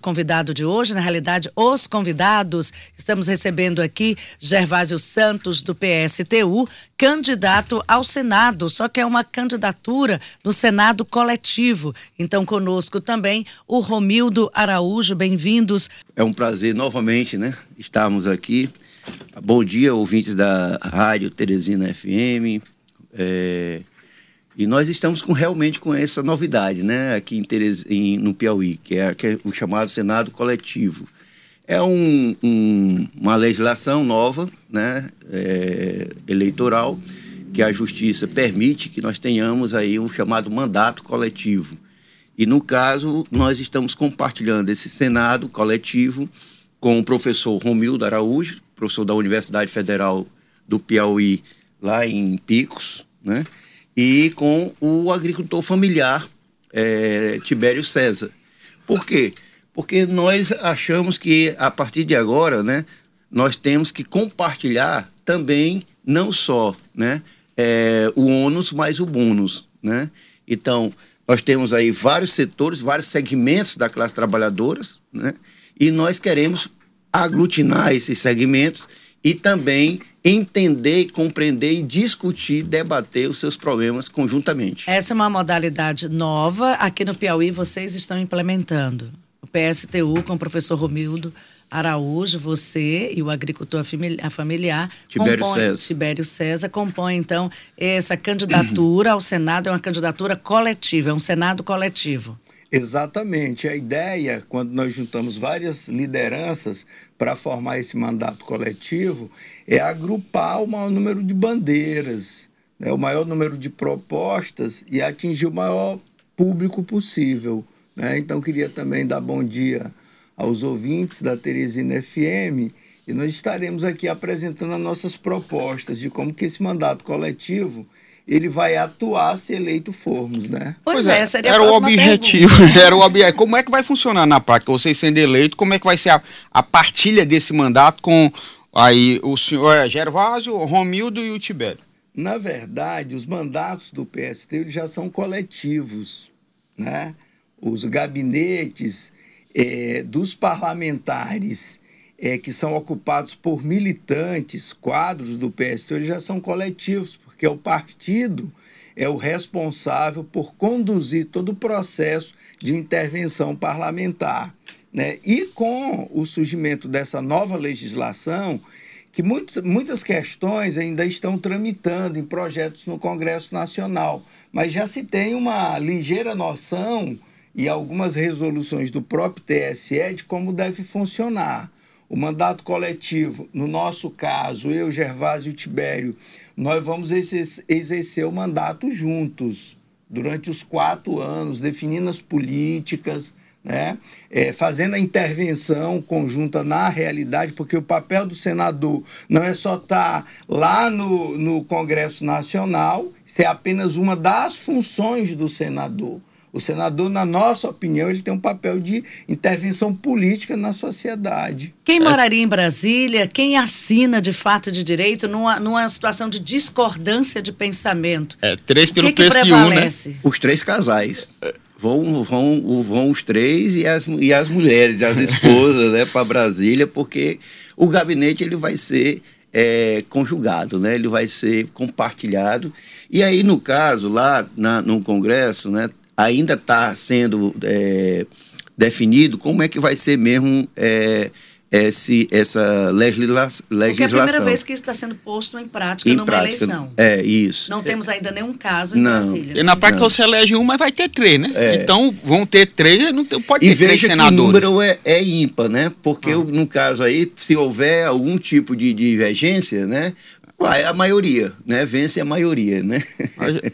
convidado de hoje, na realidade, os convidados. Estamos recebendo aqui Gervásio Santos, do PSTU, candidato ao Senado, só que é uma candidatura no Senado coletivo. Então, conosco também o Romildo Araújo, bem-vindos. É um prazer novamente, né, estarmos aqui. Bom dia, ouvintes da Rádio Teresina FM. É e nós estamos com, realmente com essa novidade, né, aqui em Teres, em, no Piauí, que é, que é, o chamado Senado Coletivo. É um, um, uma legislação nova, né, é, eleitoral, que a Justiça permite que nós tenhamos aí um chamado mandato coletivo. E, no caso, nós estamos compartilhando esse Senado coletivo com o professor Romildo Araújo, professor da Universidade Federal do Piauí, lá em Picos, né? E com o agricultor familiar é, Tibério César. Por quê? Porque nós achamos que a partir de agora, né, nós temos que compartilhar também não só, né, é, o ônus, mas o bônus, né? Então, nós temos aí vários setores, vários segmentos da classe trabalhadora, né? E nós queremos aglutinar esses segmentos e também entender, compreender e discutir, debater os seus problemas conjuntamente. Essa é uma modalidade nova. Aqui no Piauí vocês estão implementando. O PSTU com o professor Romildo Araújo, você e o agricultor familiar Tibério compõe, César. Tibério César compõe então essa candidatura ao Senado é uma candidatura coletiva, é um Senado coletivo. Exatamente. A ideia, quando nós juntamos várias lideranças para formar esse mandato coletivo, é agrupar o maior número de bandeiras, né, o maior número de propostas e atingir o maior público possível. Né? Então, queria também dar bom dia aos ouvintes da Teresina FM e nós estaremos aqui apresentando as nossas propostas de como que esse mandato coletivo ele vai atuar se eleito formos, né? Pois, é, seria era o objetivo. era o objetivo. Como é que vai funcionar na prática? Vocês sendo eleito, como é que vai ser a, a partilha desse mandato com aí o senhor é, Gervásio, o Romildo e o Tibério? Na verdade, os mandatos do PST já são coletivos, né? Os gabinetes é, dos parlamentares é, que são ocupados por militantes, quadros do PST, eles já são coletivos, porque o partido é o responsável por conduzir todo o processo de intervenção parlamentar. Né? E com o surgimento dessa nova legislação, que muito, muitas questões ainda estão tramitando em projetos no Congresso Nacional, mas já se tem uma ligeira noção e algumas resoluções do próprio TSE de como deve funcionar. O mandato coletivo, no nosso caso, eu, Gervásio e Tibério, nós vamos exercer o mandato juntos durante os quatro anos, definindo as políticas, né? É, fazendo a intervenção conjunta na realidade, porque o papel do senador não é só estar tá lá no, no Congresso Nacional, isso é apenas uma das funções do senador. O senador, na nossa opinião, ele tem um papel de intervenção política na sociedade. Quem moraria em Brasília, quem assina de fato de direito numa, numa situação de discordância de pensamento? É, três pelo preço de um, né? Os três casais. Vão, vão, vão os três e as, e as mulheres, as esposas, né, para Brasília, porque o gabinete ele vai ser é, conjugado, né? Ele vai ser compartilhado. E aí, no caso, lá na, no Congresso, né, ainda está sendo é, definido como é que vai ser mesmo é, esse, essa legisla legislação. Porque é a primeira vez que isso está sendo posto em prática em numa prática, eleição. É, isso. Não temos ainda nenhum caso em não. Brasília. E na prática não. você elege um, mas vai ter três, né? É. Então vão ter três, não pode e ter três senadores. o número é, é ímpar, né? Porque ah. no caso aí, se houver algum tipo de divergência, né? Uai, a maioria, né? Vence a maioria, né?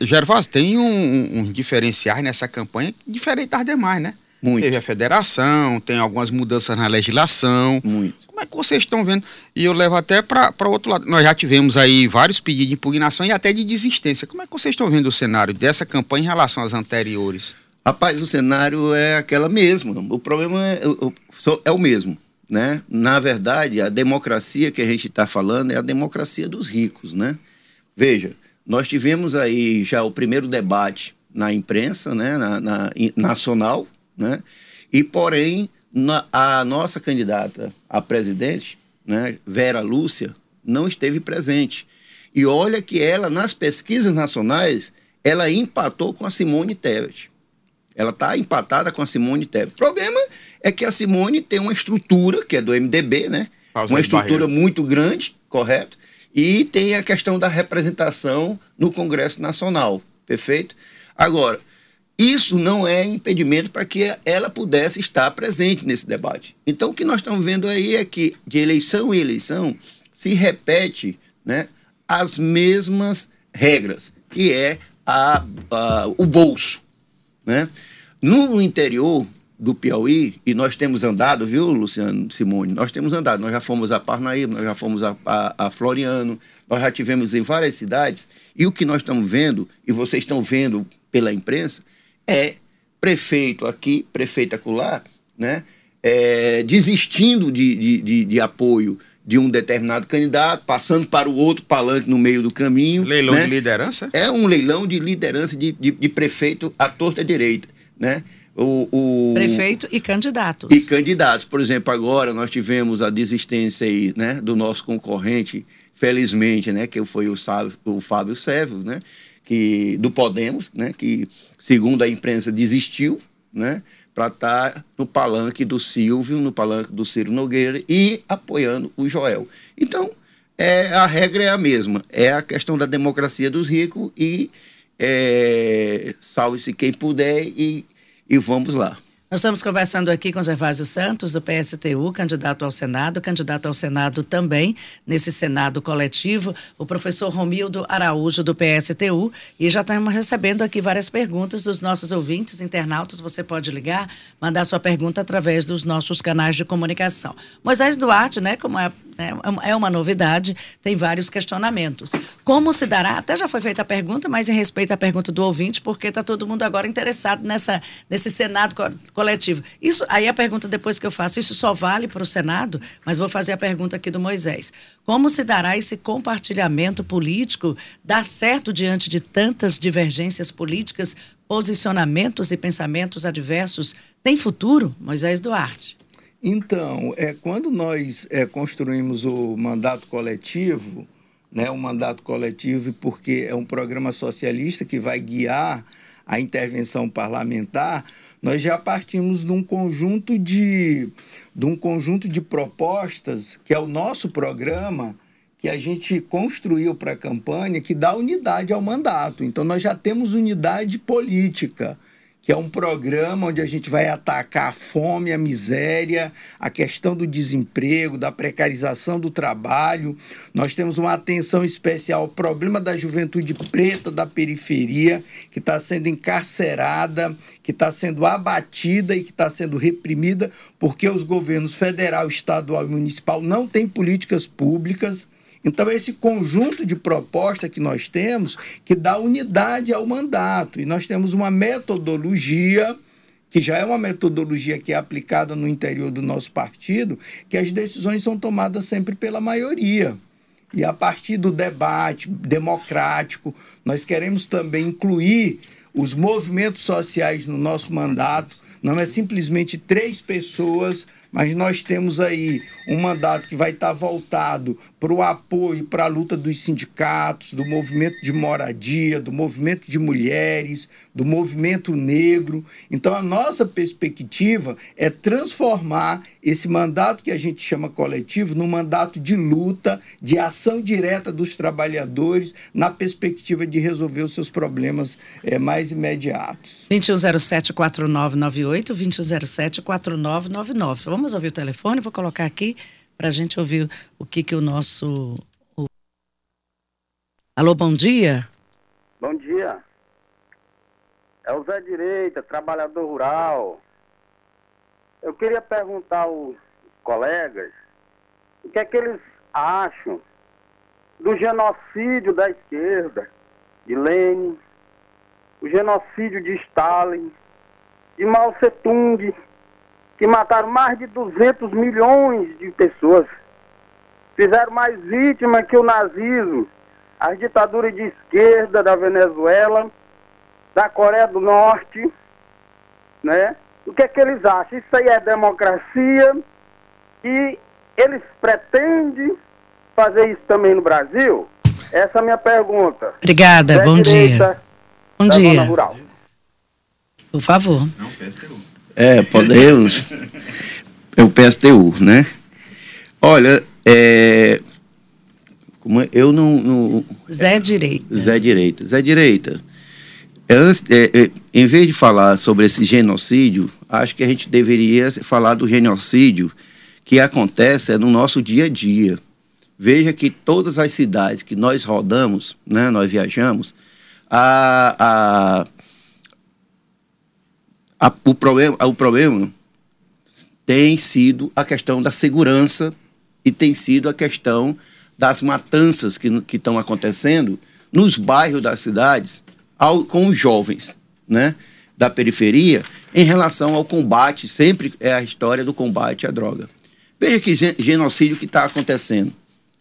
Gervásio, tem um, um diferenciais nessa campanha diferente das demais, né? Muito. Teve a federação, tem algumas mudanças na legislação. Muito. Como é que vocês estão vendo? E eu levo até para o outro lado. Nós já tivemos aí vários pedidos de impugnação e até de desistência. Como é que vocês estão vendo o cenário dessa campanha em relação às anteriores? Rapaz, o cenário é aquela mesma. O problema é, é o mesmo. Né? Na verdade, a democracia que a gente está falando é a democracia dos ricos. Né? Veja, nós tivemos aí já o primeiro debate na imprensa né? na, na nacional, né? e porém na, a nossa candidata a presidente, né, Vera Lúcia, não esteve presente. E olha que ela, nas pesquisas nacionais, ela empatou com a Simone Tebet. Ela está empatada com a Simone Tebet. O problema é que a Simone tem uma estrutura, que é do MDB, né? uma estrutura muito grande, correto? E tem a questão da representação no Congresso Nacional, perfeito? Agora, isso não é impedimento para que ela pudesse estar presente nesse debate. Então, o que nós estamos vendo aí é que, de eleição em eleição, se repete né, as mesmas regras, que é a, a, o bolso. Né? No interior do Piauí, e nós temos andado, viu, Luciano Simone? Nós temos andado, nós já fomos a Parnaíba, nós já fomos a, a, a Floriano, nós já tivemos em várias cidades, e o que nós estamos vendo, e vocês estão vendo pela imprensa, é prefeito aqui, prefeito acolá, né? É, desistindo de, de, de, de apoio de um determinado candidato, passando para o outro palanque no meio do caminho. Leilão né? de liderança? É um leilão de liderança de, de, de prefeito à torta direita, né? O, o, Prefeito e candidatos. E candidatos. Por exemplo, agora nós tivemos a desistência aí, né, do nosso concorrente, felizmente, né, que foi o, Sávio, o Fábio Sérvio, né, que, do Podemos, né, que, segundo a imprensa, desistiu, né, para estar tá no palanque do Silvio, no palanque do Ciro Nogueira e apoiando o Joel. Então, é, a regra é a mesma, é a questão da democracia dos ricos e é, salve-se quem puder e, e vamos lá. Nós estamos conversando aqui com Gervásio Santos, do PSTU, candidato ao Senado, candidato ao Senado também, nesse Senado coletivo, o professor Romildo Araújo, do PSTU, e já estamos recebendo aqui várias perguntas dos nossos ouvintes, internautas. Você pode ligar, mandar sua pergunta através dos nossos canais de comunicação. Moisés Duarte, né, como é? É uma novidade, tem vários questionamentos. Como se dará? Até já foi feita a pergunta, mas em respeito à pergunta do ouvinte, porque está todo mundo agora interessado nessa, nesse Senado coletivo. Isso, aí a pergunta depois que eu faço, isso só vale para o Senado, mas vou fazer a pergunta aqui do Moisés. Como se dará esse compartilhamento político? Dá certo diante de tantas divergências políticas, posicionamentos e pensamentos adversos? Tem futuro, Moisés Duarte? Então, é, quando nós é, construímos o mandato coletivo, né, o mandato coletivo, porque é um programa socialista que vai guiar a intervenção parlamentar, nós já partimos de um conjunto de, de um conjunto de propostas, que é o nosso programa, que a gente construiu para a campanha, que dá unidade ao mandato. Então, nós já temos unidade política que é um programa onde a gente vai atacar a fome, a miséria, a questão do desemprego, da precarização do trabalho. Nós temos uma atenção especial ao problema da juventude preta da periferia, que está sendo encarcerada, que está sendo abatida e que está sendo reprimida porque os governos federal, estadual e municipal não têm políticas públicas então, esse conjunto de proposta que nós temos que dá unidade ao mandato. E nós temos uma metodologia que já é uma metodologia que é aplicada no interior do nosso partido, que as decisões são tomadas sempre pela maioria. E a partir do debate democrático, nós queremos também incluir os movimentos sociais no nosso mandato. Não é simplesmente três pessoas mas nós temos aí um mandato que vai estar voltado para o apoio para a luta dos sindicatos, do movimento de moradia, do movimento de mulheres, do movimento negro. Então, a nossa perspectiva é transformar esse mandato que a gente chama coletivo num mandato de luta, de ação direta dos trabalhadores, na perspectiva de resolver os seus problemas é, mais imediatos. 2107-4998, 2107-4999. Vamos Vamos ouvir o telefone, vou colocar aqui para a gente ouvir o que, que o nosso. O... Alô, bom dia. Bom dia. É o Zé Direita, trabalhador rural. Eu queria perguntar aos colegas o que é que eles acham do genocídio da esquerda, de Lenin, o genocídio de Stalin, de Mao Tse-tung, que mataram mais de 200 milhões de pessoas. Fizeram mais vítimas que o nazismo, as ditaduras de esquerda da Venezuela, da Coreia do Norte, né? O que é que eles acham? Isso aí é democracia e eles pretendem fazer isso também no Brasil? Essa é a minha pergunta. Obrigada, bom dia. Bom dia. Rural. Por favor. É, podemos. É o PSTU, né? Olha, é, como é- eu não, não- Zé Direita. Zé Direita. Zé Direita, é, antes- é, é, em vez de falar sobre esse genocídio, acho que a gente deveria falar do genocídio que acontece é no nosso dia a dia. Veja que todas as cidades que nós rodamos, né, nós viajamos, a, a, a- o, problema, o problema tem sido a questão da segurança e tem sido a questão das matanças que estão acontecendo nos bairros das cidades ao- com os jovens né, da periferia em relação ao combate, sempre é a história do combate à droga. Veja que gen- genocídio que está acontecendo,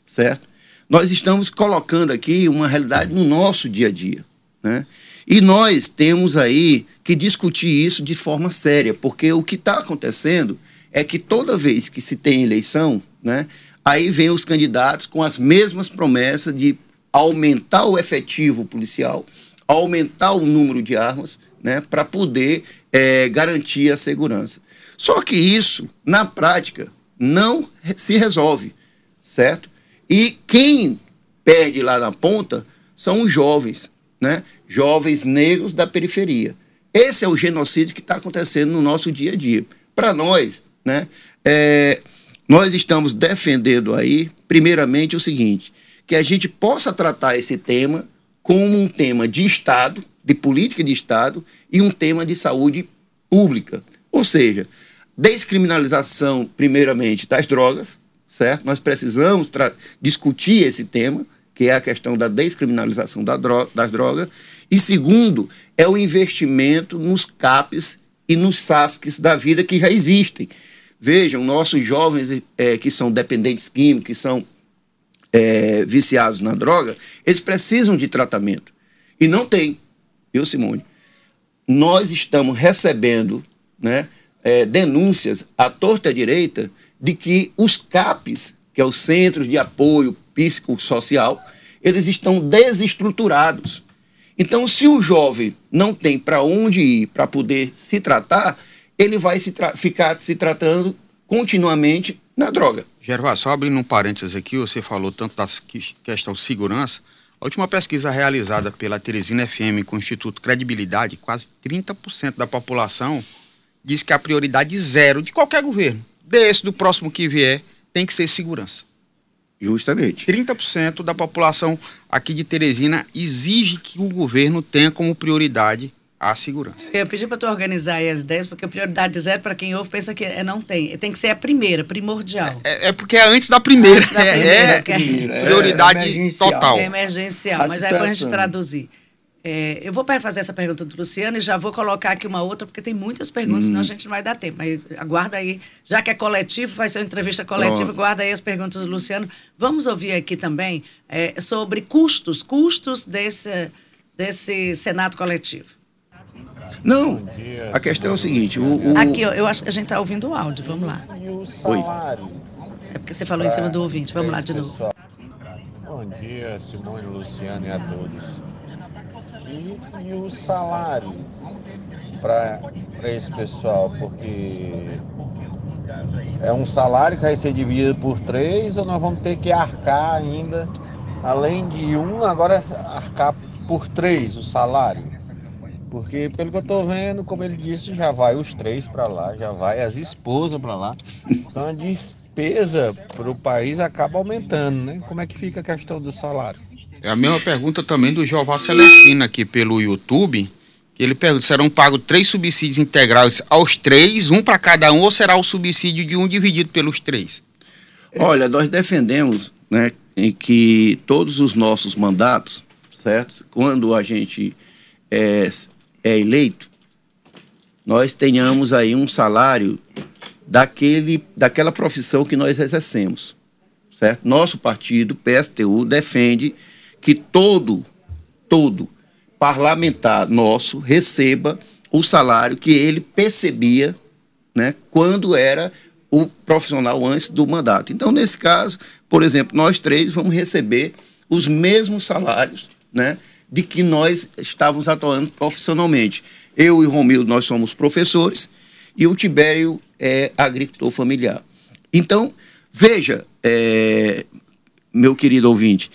certo? Nós estamos colocando aqui uma realidade no nosso dia a dia, né? E nós temos aí que discutir isso de forma séria, porque o que está acontecendo é que toda vez que se tem eleição, né, aí vem os candidatos com as mesmas promessas de aumentar o efetivo policial, aumentar o número de armas, né, para poder eh, garantir a segurança. Só que isso, na prática, não se resolve, certo? E quem perde lá na ponta são os jovens, né? Jovens negros da periferia. Esse é o genocídio que está acontecendo no nosso dia a dia. Para nós, né? é, nós estamos defendendo aí, primeiramente, o seguinte: que a gente possa tratar esse tema como um tema de Estado, de política de Estado, e um tema de saúde pública. Ou seja, descriminalização, primeiramente, das drogas, certo? Nós precisamos discutir esse tema, que é a questão da descriminalização da das drogas. E segundo, é o investimento nos CAPs e nos SASCs da vida que já existem. Vejam, nossos jovens eh, que são dependentes químicos, que são eh, viciados na droga, eles precisam de tratamento. E não tem. Viu, Simone? Nós estamos recebendo né, eh, denúncias à torta direita de que os CAPs, que é os Centros de Apoio Psicossocial, eles estão desestruturados. Então, se o jovem não tem para onde ir para poder se tratar, ele vai se ficar se tratando continuamente na droga. Gervás, só abrindo um parênteses aqui, você falou tanto da que- questão segurança. A última pesquisa realizada pela Teresina FM com o Instituto Credibilidade, quase 30% da população diz que a prioridade zero de qualquer governo, desse, do próximo que vier, tem que ser segurança. Justamente. 30% da população aqui de Teresina exige que o governo tenha como prioridade a segurança. Eu pedi para tu organizar aí as ideias, porque a prioridade zero, para quem ouve, pensa que é, não tem. Tem que ser a primeira, primordial. É, é porque é antes da primeira. Antes da É- primeira, é, é- prioridade É emergencial. total. É emergencial, mas é para a gente traduzir. É, eu vou fazer essa pergunta do Luciano e já vou colocar aqui uma outra, porque tem muitas perguntas, senão a gente não vai dar tempo. Mas aguarda aí, já que é coletivo, vai ser uma entrevista coletiva, Pronto. guarda aí as perguntas do Luciano. Vamos ouvir aqui também é, sobre custos, custos desse, desse Senado coletivo. Não, a questão é o seguinte: o, o- Aqui, eu acho que a gente está ouvindo o áudio, vamos lá. E o salário? É porque você falou em cima do ouvinte, vamos lá de novo. Bom dia, Simone, Luciano e a todos. E, e o salário para esse pessoal? Porque é um salário que vai ser dividido por três ou nós vamos ter que arcar ainda, além de um, agora arcar por três o salário? Porque pelo que eu tô vendo, como ele disse, já vai os três para lá, já vai as esposas para lá. Então a despesa para o país acaba aumentando, né? Como é que fica a questão do salário? É a mesma pergunta também do Joval Celestino aqui pelo YouTube. Ele pergunta: serão pagos três subsídios integrais aos três, um para cada um, ou será o subsídio de um dividido pelos três? Olha, nós defendemos né, em que todos os nossos mandatos, certo? Quando a gente é, é eleito, nós tenhamos aí um salário daquele, daquela profissão que nós exercemos, certo? Nosso partido, PSTU, defende que todo, todo parlamentar nosso receba o salário que ele percebia né, quando era o profissional antes do mandato. Então, nesse caso, por exemplo, nós três vamos receber os mesmos salários né, de que nós estávamos atuando profissionalmente. Eu e o Romildo, nós somos professores e o Tibério é agricultor familiar. Então, veja, é, meu querido ouvinte,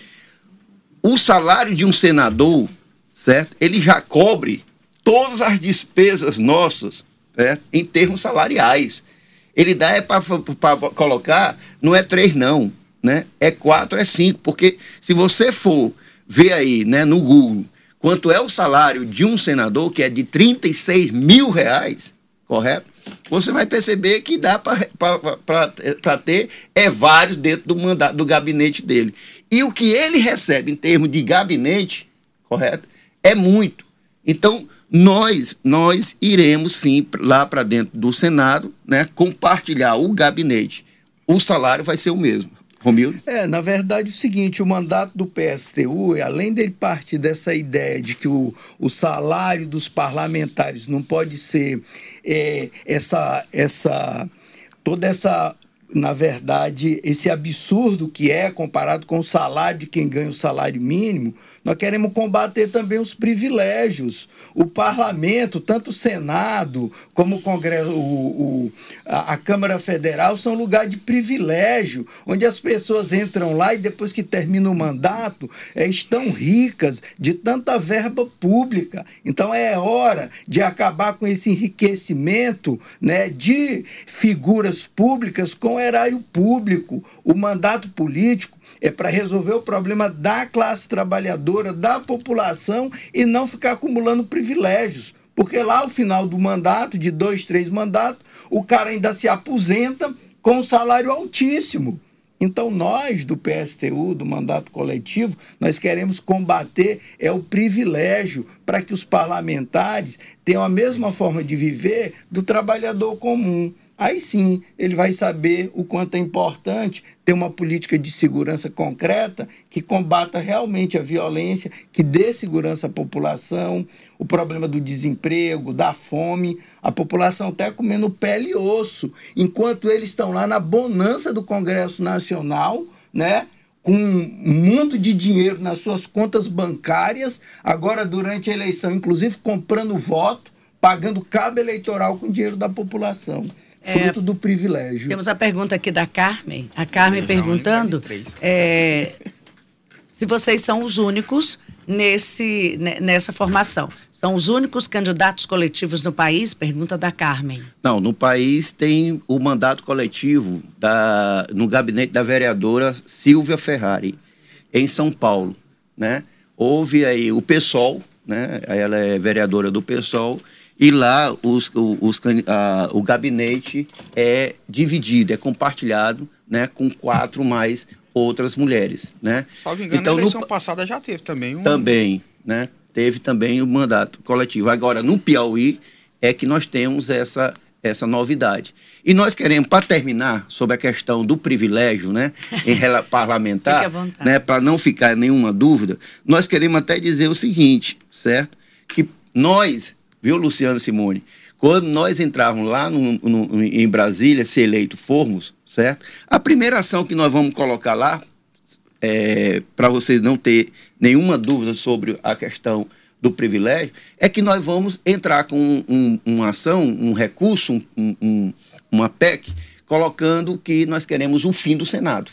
o salário de um senador, certo? Ele já cobre todas as despesas nossas, certo? em termos salariais. Ele dá é para colocar, não é três não, né? É quatro, é cinco, porque se você for ver aí, né, no Google, quanto é o salário de um senador, que é de 36 mil reais, correto? Você vai perceber que dá para ter é vários dentro do mandato do gabinete dele. E o que ele recebe em termos de gabinete, correto? É muito. Então, nós nós iremos sim lá para dentro do Senado, né, compartilhar o gabinete. O salário vai ser o mesmo. Romildo? É, na verdade, é o seguinte: o mandato do PSTU, além dele partir dessa ideia de que o, o salário dos parlamentares não pode ser é, essa, essa toda essa na verdade, esse absurdo que é comparado com o salário de quem ganha o salário mínimo, nós queremos combater também os privilégios. O parlamento, tanto o Senado como o Congresso, o, o a, a, Câmara Federal, são lugar de privilégio, onde as pessoas entram lá e depois que termina o mandato, é, estão ricas de tanta verba pública. Então é hora de acabar com esse enriquecimento né, de figuras públicas com erário público. O mandato político é para resolver o problema da classe trabalhadora, da população e não ficar acumulando privilégios. Porque lá, ao final do mandato, de dois, três mandatos, o cara ainda se aposenta com um salário altíssimo. Então, nós do PSTU, do mandato coletivo, nós queremos combater é o privilégio para que os parlamentares tenham a mesma forma de viver do trabalhador comum. Aí sim ele vai saber o quanto é importante ter uma política de segurança concreta que combata realmente a violência, que dê segurança à população, o problema do desemprego, da fome, a população até comendo pele e osso, enquanto eles estão lá na bonança do Congresso Nacional, né? com muito de dinheiro nas suas contas bancárias, agora durante a eleição, inclusive comprando voto, pagando cabo eleitoral com dinheiro da população fruto é, do privilégio. Temos a pergunta aqui da Carmen. A Carmen Não, perguntando é, se vocês são os únicos nesse, nessa formação. São os únicos candidatos coletivos no país? Pergunta da Carmen. Não, no país tem o mandato coletivo da, no gabinete da vereadora Silvia Ferrari, em São Paulo. Né? Houve aí o PSOL, né? ela é vereadora do PSOL, e lá os, os, a, o gabinete é dividido, é compartilhado né, com quatro mais outras mulheres. Né? Salvo engano, então, na eleição no, passada já teve também um... Também, né? Teve também o mandato coletivo. Agora, no Piauí é que nós temos essa, essa novidade. E nós queremos, para terminar, sobre a questão do privilégio né, em parlamentar, né, para não ficar nenhuma dúvida, nós queremos até dizer o seguinte, certo? Que nós viu, Luciano Simone? Quando nós entrarmos lá no, no, em Brasília, se eleito formos, certo? A primeira ação que nós vamos colocar lá, é, para você não ter nenhuma dúvida sobre a questão do privilégio, é que nós vamos entrar com um, um, uma ação, um recurso, um, uma PEC, colocando que nós queremos o fim do Senado.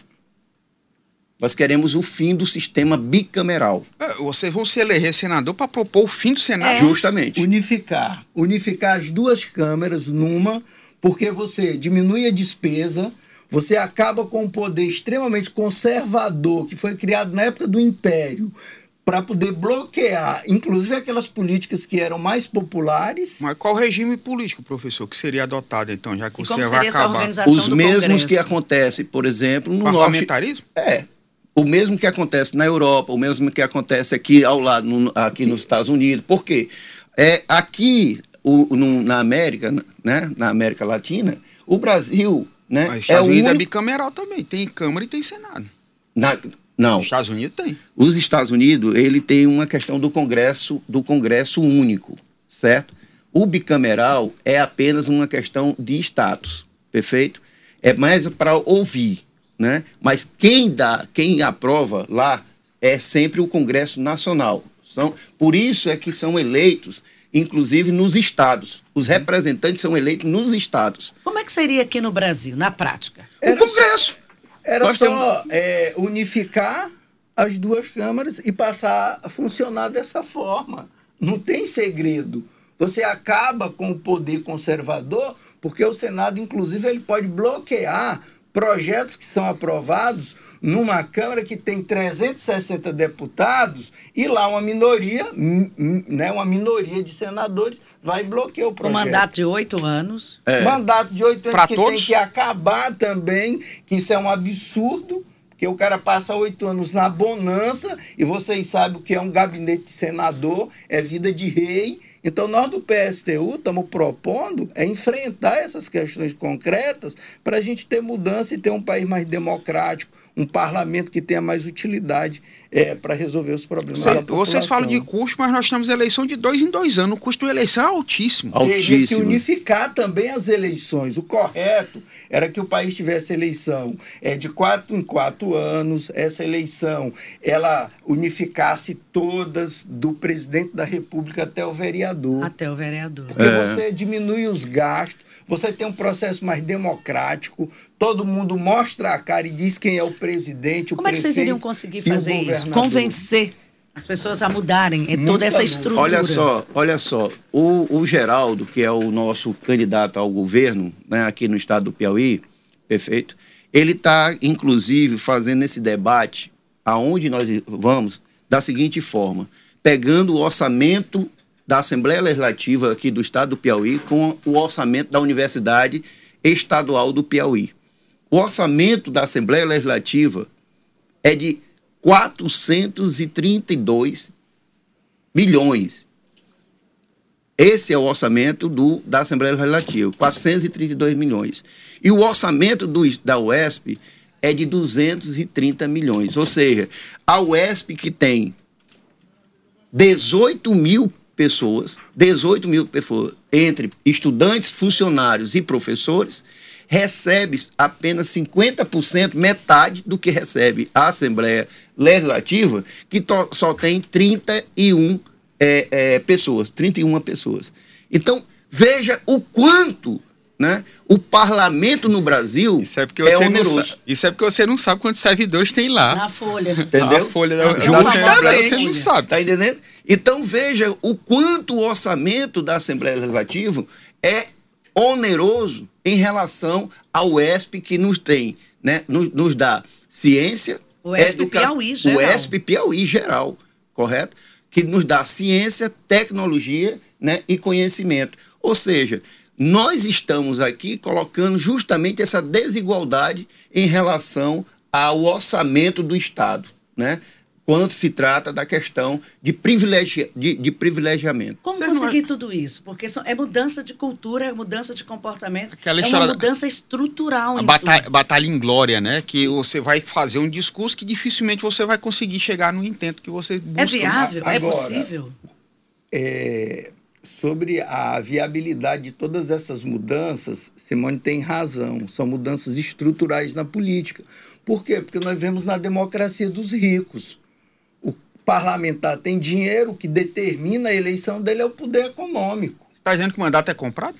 Nós queremos o fim do sistema bicameral. É, vocês vão se eleger senador para propor o fim do Senado? É. Justamente. Unificar. Unificar as duas câmeras numa, porque você diminui a despesa, você acaba com um poder extremamente conservador que foi criado na época do Império para poder bloquear, inclusive aquelas políticas que eram mais populares. Mas qual regime político, professor, que seria adotado então, já que e você vai acabar? Os mesmos Congresso? que acontecem, por exemplo, no parlamentarismo? Norte... É, o mesmo que acontece na Europa, o mesmo que acontece aqui ao lado, no, aqui nos Estados Unidos. Por quê? É, aqui o, no, na América, né, na América Latina, o Brasil né, Mas é o único... é bicameral também, tem Câmara e tem Senado. Na, não. Os Estados Unidos tem. Os Estados Unidos, ele tem uma questão do Congresso, do Congresso único, certo? o bicameral é apenas uma questão de status, perfeito? É mais para ouvir, né? Mas quem dá, quem aprova lá é sempre o Congresso Nacional. São, por isso é que são eleitos, inclusive nos estados. Os representantes são eleitos nos estados. Como é que seria aqui no Brasil, na prática? o Congresso. Era Nós só temos... é, unificar as duas câmaras e passar a funcionar dessa forma. Não tem segredo. Você acaba com o poder conservador, porque o Senado, inclusive, ele pode bloquear projetos que são aprovados numa Câmara que tem 360 deputados e lá uma minoria, né, uma minoria de senadores vai bloquear o projeto. Um mandato de oito anos. É. Mandato de oito anos pra que todos? tem que acabar também, que isso é um absurdo. Porque o cara passa oito anos na bonança e vocês sabem o que é um gabinete de senador, é vida de rei então, nós do PSTU estamos propondo é enfrentar essas questões concretas para a gente ter mudança e ter um país mais democrático, um parlamento que tenha mais utilidade é, para resolver os problemas Cê, da população. Vocês falam de custo, mas nós temos eleição de dois em dois anos. O custo da eleição é altíssimo. altíssimo. Teria que unificar também as eleições. O correto era que o país tivesse eleição é, de quatro em quatro anos. Essa eleição ela unificasse todas do presidente da República até o vereador vereador. Até o vereador. Porque é. você diminui os gastos, você tem um processo mais democrático, todo mundo mostra a cara e diz quem é o presidente, Como o é que vocês iriam conseguir fazer isso? Convencer as pessoas a mudarem é toda essa estrutura. Olha só, olha só, o, o Geraldo, que é o nosso candidato ao governo, né, aqui no estado do Piauí, perfeito, ele está, inclusive, fazendo esse debate, aonde nós vamos, da seguinte forma, pegando o orçamento da Assembleia Legislativa aqui do Estado do Piauí com o orçamento da Universidade Estadual do Piauí. O orçamento da Assembleia Legislativa é de 432 milhões. Esse é o orçamento do, da Assembleia Legislativa, 432 milhões. E o orçamento do, da UESP é de 230 milhões. Ou seja, a UESP que tem 18 mil pessoas, 18 mil pessoas, entre estudantes, funcionários e professores, recebe apenas 50%, metade do que recebe a Assembleia Legislativa, que só tem 31 é, é, pessoas, 31 pessoas. Então, veja o quanto né? O parlamento no Brasil isso é, porque é oneroso. isso é porque você não sabe quantos servidores tem lá. Na folha. Entendeu? A folha da, da Assembleia você não sabe. Tá entendendo? Então veja o quanto o orçamento da Assembleia Legislativa é oneroso em relação ao ESP que nos tem, né? Nos, nos dá ciência, o ESP educação, Piauí geral. O ESP Piauí geral, correto? Que nos dá ciência, tecnologia, né? E conhecimento. Ou seja, nós estamos aqui colocando justamente essa desigualdade em relação ao orçamento do Estado, né? Quando se trata da questão de, privilegi de, de privilegiamento. Como Você conseguir não... tudo isso? Porque é mudança de cultura, é mudança de comportamento, Aquela é uma mudança estrutural. A batalha, batalha, em glória, né? Que você vai fazer um discurso que dificilmente você vai conseguir chegar no intento que você busca. É viável? É Agora, é possível? É, sobre a viabilidade de todas essas mudanças, Simone tem razão. São mudanças estruturais na política. Por quê? Porque nós vemos na democracia dos ricos parlamentar tem dinheiro, o que determina a eleição dele é o poder econômico. Está dizendo que o mandato é comprado?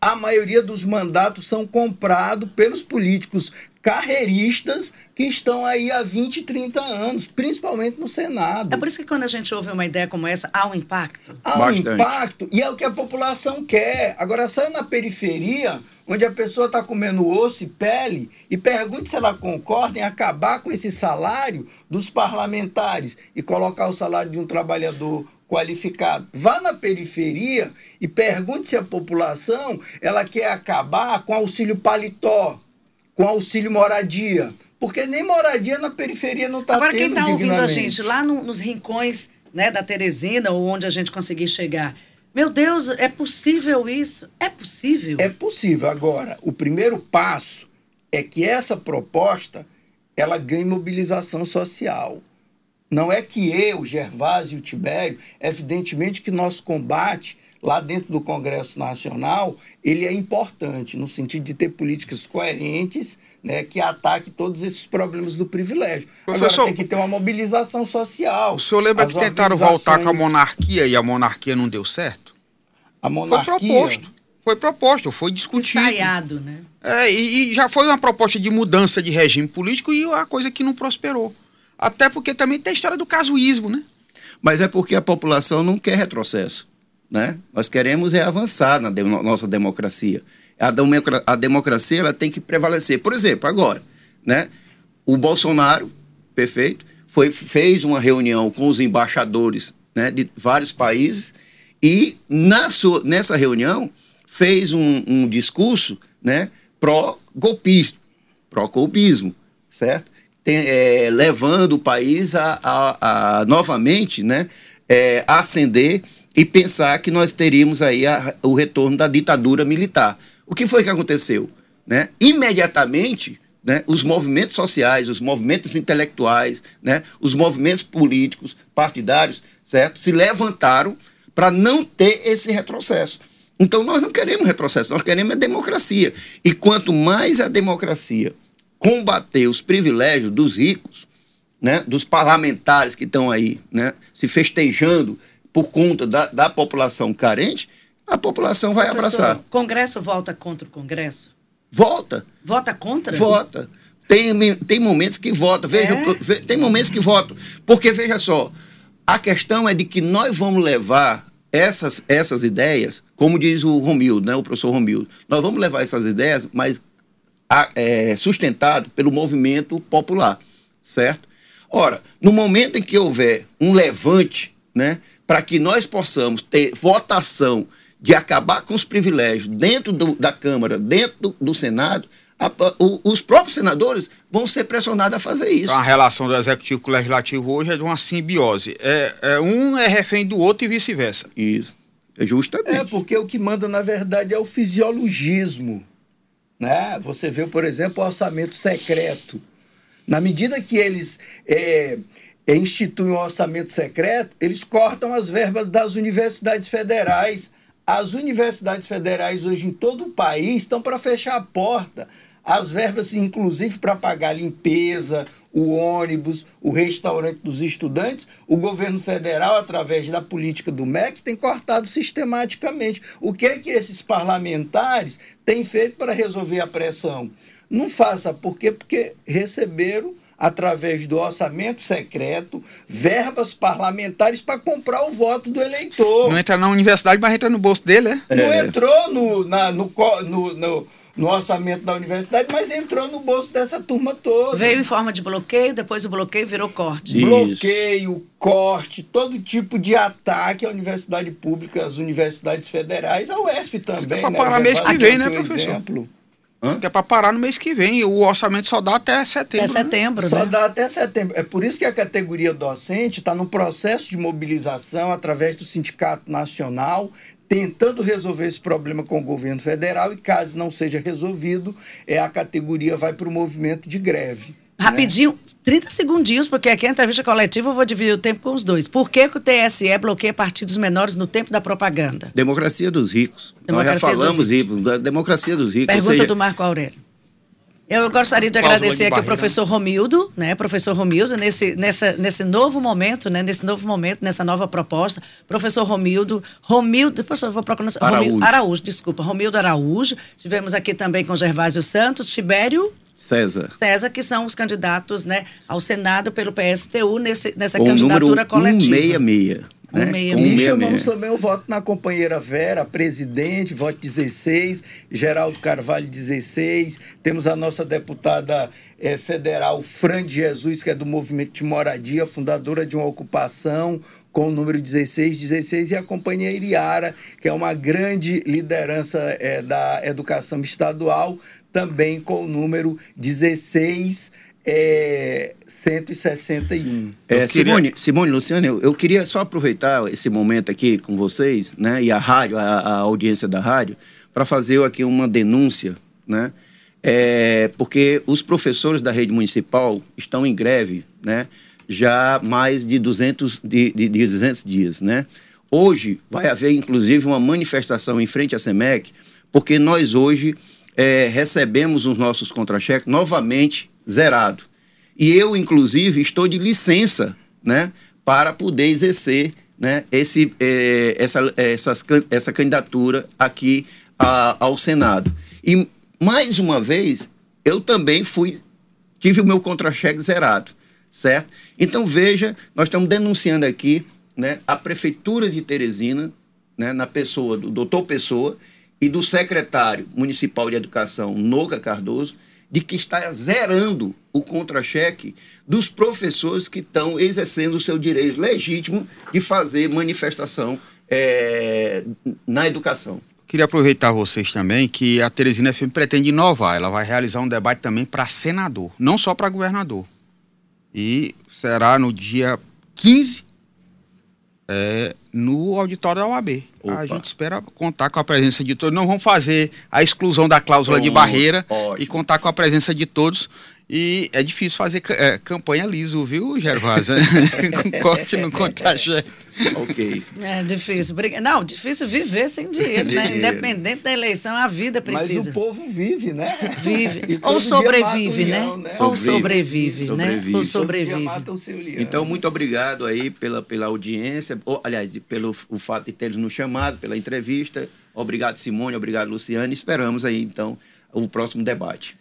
A maioria dos mandatos são comprados pelos políticos carreiristas que estão aí há 20, 30 anos, principalmente no Senado. É por isso que quando a gente ouve uma ideia como essa, há um impacto? Há Bastante. um impacto e é o que a população quer. Agora, sai na periferia, onde a pessoa está comendo osso e pele, e pergunte se ela concorda em acabar com esse salário dos parlamentares e colocar o salário de um trabalhador qualificado. Vá na periferia e pergunte se a população ela quer acabar com auxílio paletó, com auxílio moradia. Porque nem moradia na periferia não está tendo Agora, quem está ouvindo a gente lá no, nos rincões né, da Teresina, ou onde a gente conseguir chegar, meu Deus, é possível isso? É possível? É possível. Agora, o primeiro passo é que essa proposta ela ganhe mobilização social. Não é que eu, Gervásio e o Tibério, evidentemente que nosso combate lá dentro do Congresso Nacional, ele é importante no sentido de ter políticas coerentes, né, que ataque todos esses problemas do privilégio. Professor, Agora tem que ter uma mobilização social. O senhor lembra que tentaram voltar com a monarquia e a monarquia não deu certo? A monarquia... Foi proposto. Foi proposto, foi discutido. Ensaiado, né? É, e, e já foi uma proposta de mudança de regime político e a coisa que não prosperou. Até porque também tem a história do casuísmo, né? Mas é porque a população não quer retrocesso. Né? Nós queremos é avançar na de nossa democracia. A, a democracia ela tem que prevalecer. Por exemplo, agora, né? o Bolsonaro, perfeito, foi, fez uma reunião com os embaixadores né, de vários países e na sua, nessa reunião fez um, um discurso né, pró-golpista, pró-golpismo, certo? Tem, é, levando o país a, a, a novamente né, é, ascender e pensar que nós teríamos aí a, o retorno da ditadura militar. O que foi que aconteceu? Né? Imediatamente, né, os movimentos sociais, os movimentos intelectuais, né, os movimentos políticos, partidários, certo, se levantaram para não ter esse retrocesso. Então nós não queremos retrocesso, nós queremos a democracia. E quanto mais a democracia combater os privilégios dos ricos, né, dos parlamentares que estão aí, né, se festejando por conta da, da população carente, a população vai Professor, abraçar. O Congresso volta contra o Congresso? Volta. Vota contra? Vota. Tem, tem momentos que vota. Veja, é? tem momentos que votam. Porque, veja só, a questão é de que nós vamos levar essas, essas ideias, como diz o Romildo, né, o professor Romildo, nós vamos levar essas ideias, mas é, sustentado pelo movimento popular, certo? Ora, no momento em que houver um levante, né, para que nós possamos ter votação de acabar com os privilégios dentro do, da Câmara, dentro do, do Senado, a, o, os próprios senadores vão ser pressionados a fazer isso. A relação do executivo com o legislativo hoje é de uma simbiose. É, é um é refém do outro e vice-versa. Isso. É justamente. É, porque o que manda, na verdade, é o fisiologismo. Né? Você vê, por exemplo, o orçamento secreto. Na medida que eles é, é, instituem um orçamento secreto, eles cortam as verbas das universidades federais. As universidades federais hoje em todo o país estão para fechar a porta. As verbas, inclusive, para pagar a limpeza, o ônibus, o restaurante dos estudantes, o governo federal, através da política do MEC, tem cortado sistematicamente. O que é que esses parlamentares têm feito para resolver a pressão? Não faça, por quê? Porque receberam através do orçamento secreto, verbas parlamentares para comprar o voto do eleitor. Não entra na universidade, mas entra no bolso dele, né? Não é. entrou no, na, no, no, no, no, orçamento da universidade, mas entrou no bolso dessa turma toda. Veio em forma de bloqueio, depois o bloqueio virou corte. Isso. Bloqueio, corte, todo tipo de ataque à universidade pública, às universidades federais, à UESP também. Para né? parar mês que vem, né, professor? Exemplo. Hã? Que é para parar no mês que vem. O orçamento só dá até setembro. Até setembro, né? Só né? dá até setembro. É por isso que a categoria docente está no processo de mobilização através do Sindicato Nacional, tentando resolver esse problema com o governo federal e caso não seja resolvido, é a categoria vai para o movimento de greve. Rapidinho, 30 segundinhos, porque aqui é entrevista coletiva, eu vou dividir o tempo com os dois. Por que, que o TSE bloqueia partidos menores no tempo da propaganda? Democracia dos ricos. Democracia Nós já falamos isso, da democracia dos ricos. Pergunta seja... do Marco Aurélio. Eu gostaria de agradecer aqui o professor Romildo, né? Professor Romildo, nesse, nessa, nesse novo momento, né? Nesse novo momento, nessa nova proposta. Professor Romildo, Romildo, professor, eu vou procurar. Araújo. Romildo, Araújo, desculpa. Romildo Araújo. Tivemos aqui também com Gervásio Santos, Tibério. César. César, que são os candidatos né, ao Senado pelo PSTU nesse, nessa Com candidatura coletiva. 166. Né? E chamamos também o voto na companheira Vera, presidente, voto 16, Geraldo Carvalho 16, temos a nossa deputada é, federal Fran de Jesus, que é do Movimento de Moradia, fundadora de uma ocupação, com o número 1616, e a companhia Iriara, que é uma grande liderança é, da educação estadual, também com o número 16 é, 161. É, Simone, Simone Luciano, eu, eu, queria só aproveitar esse momento aqui com vocês, né, e a rádio, a, a audiência da rádio, para fazer aqui uma denúncia, né, é, porque os professores da rede municipal estão em greve, né, já mais de 200, de, de, de 200 dias, né. Hoje vai haver, inclusive, uma manifestação em frente à SEMEC, porque nós hoje é, recebemos os nossos contra-cheques novamente zerado. E eu, inclusive, estou de licença né, para poder exercer né, esse, é, essa, essa candidatura aqui a, ao Senado. E, mais uma vez, eu também fui, tive o meu contra-cheque zerado, certo? Então, veja, nós estamos denunciando aqui né, a Prefeitura de Teresina, né, na pessoa do doutor Pessoa e do secretário municipal de Educação, Noga Cardoso, de que está zerando o contra-cheque dos professores que estão exercendo o seu direito legítimo de fazer manifestação é, na educação. Queria aproveitar vocês também que a Teresina FM pretende inovar. Ela vai realizar um debate também para senador, não só para governador. E será no dia 15 é, no auditório da OAB. Opa. A gente espera contar com a presença de todos. Não vamos fazer a exclusão da cláusula de barreira ótimo. e contar com a presença de todos. E é difícil fazer é, campanha liso, viu, Gervasa? com corte no contra-cheque. ok. É difícil. Não, difícil viver sem dinheiro, né? Independente da eleição, a vida precisa. Mas o povo vive, né? Vive. Ou sobrevive, né? né? Ou sobrevive, sobrevive, né? Ou sobrevive. Então, muito obrigado aí pela, pela audiência, ou, aliás, pelo o fato de terem nos chamado, pela entrevista. Obrigado, Simone, obrigado, Luciane. Esperamos aí, então, o próximo debate.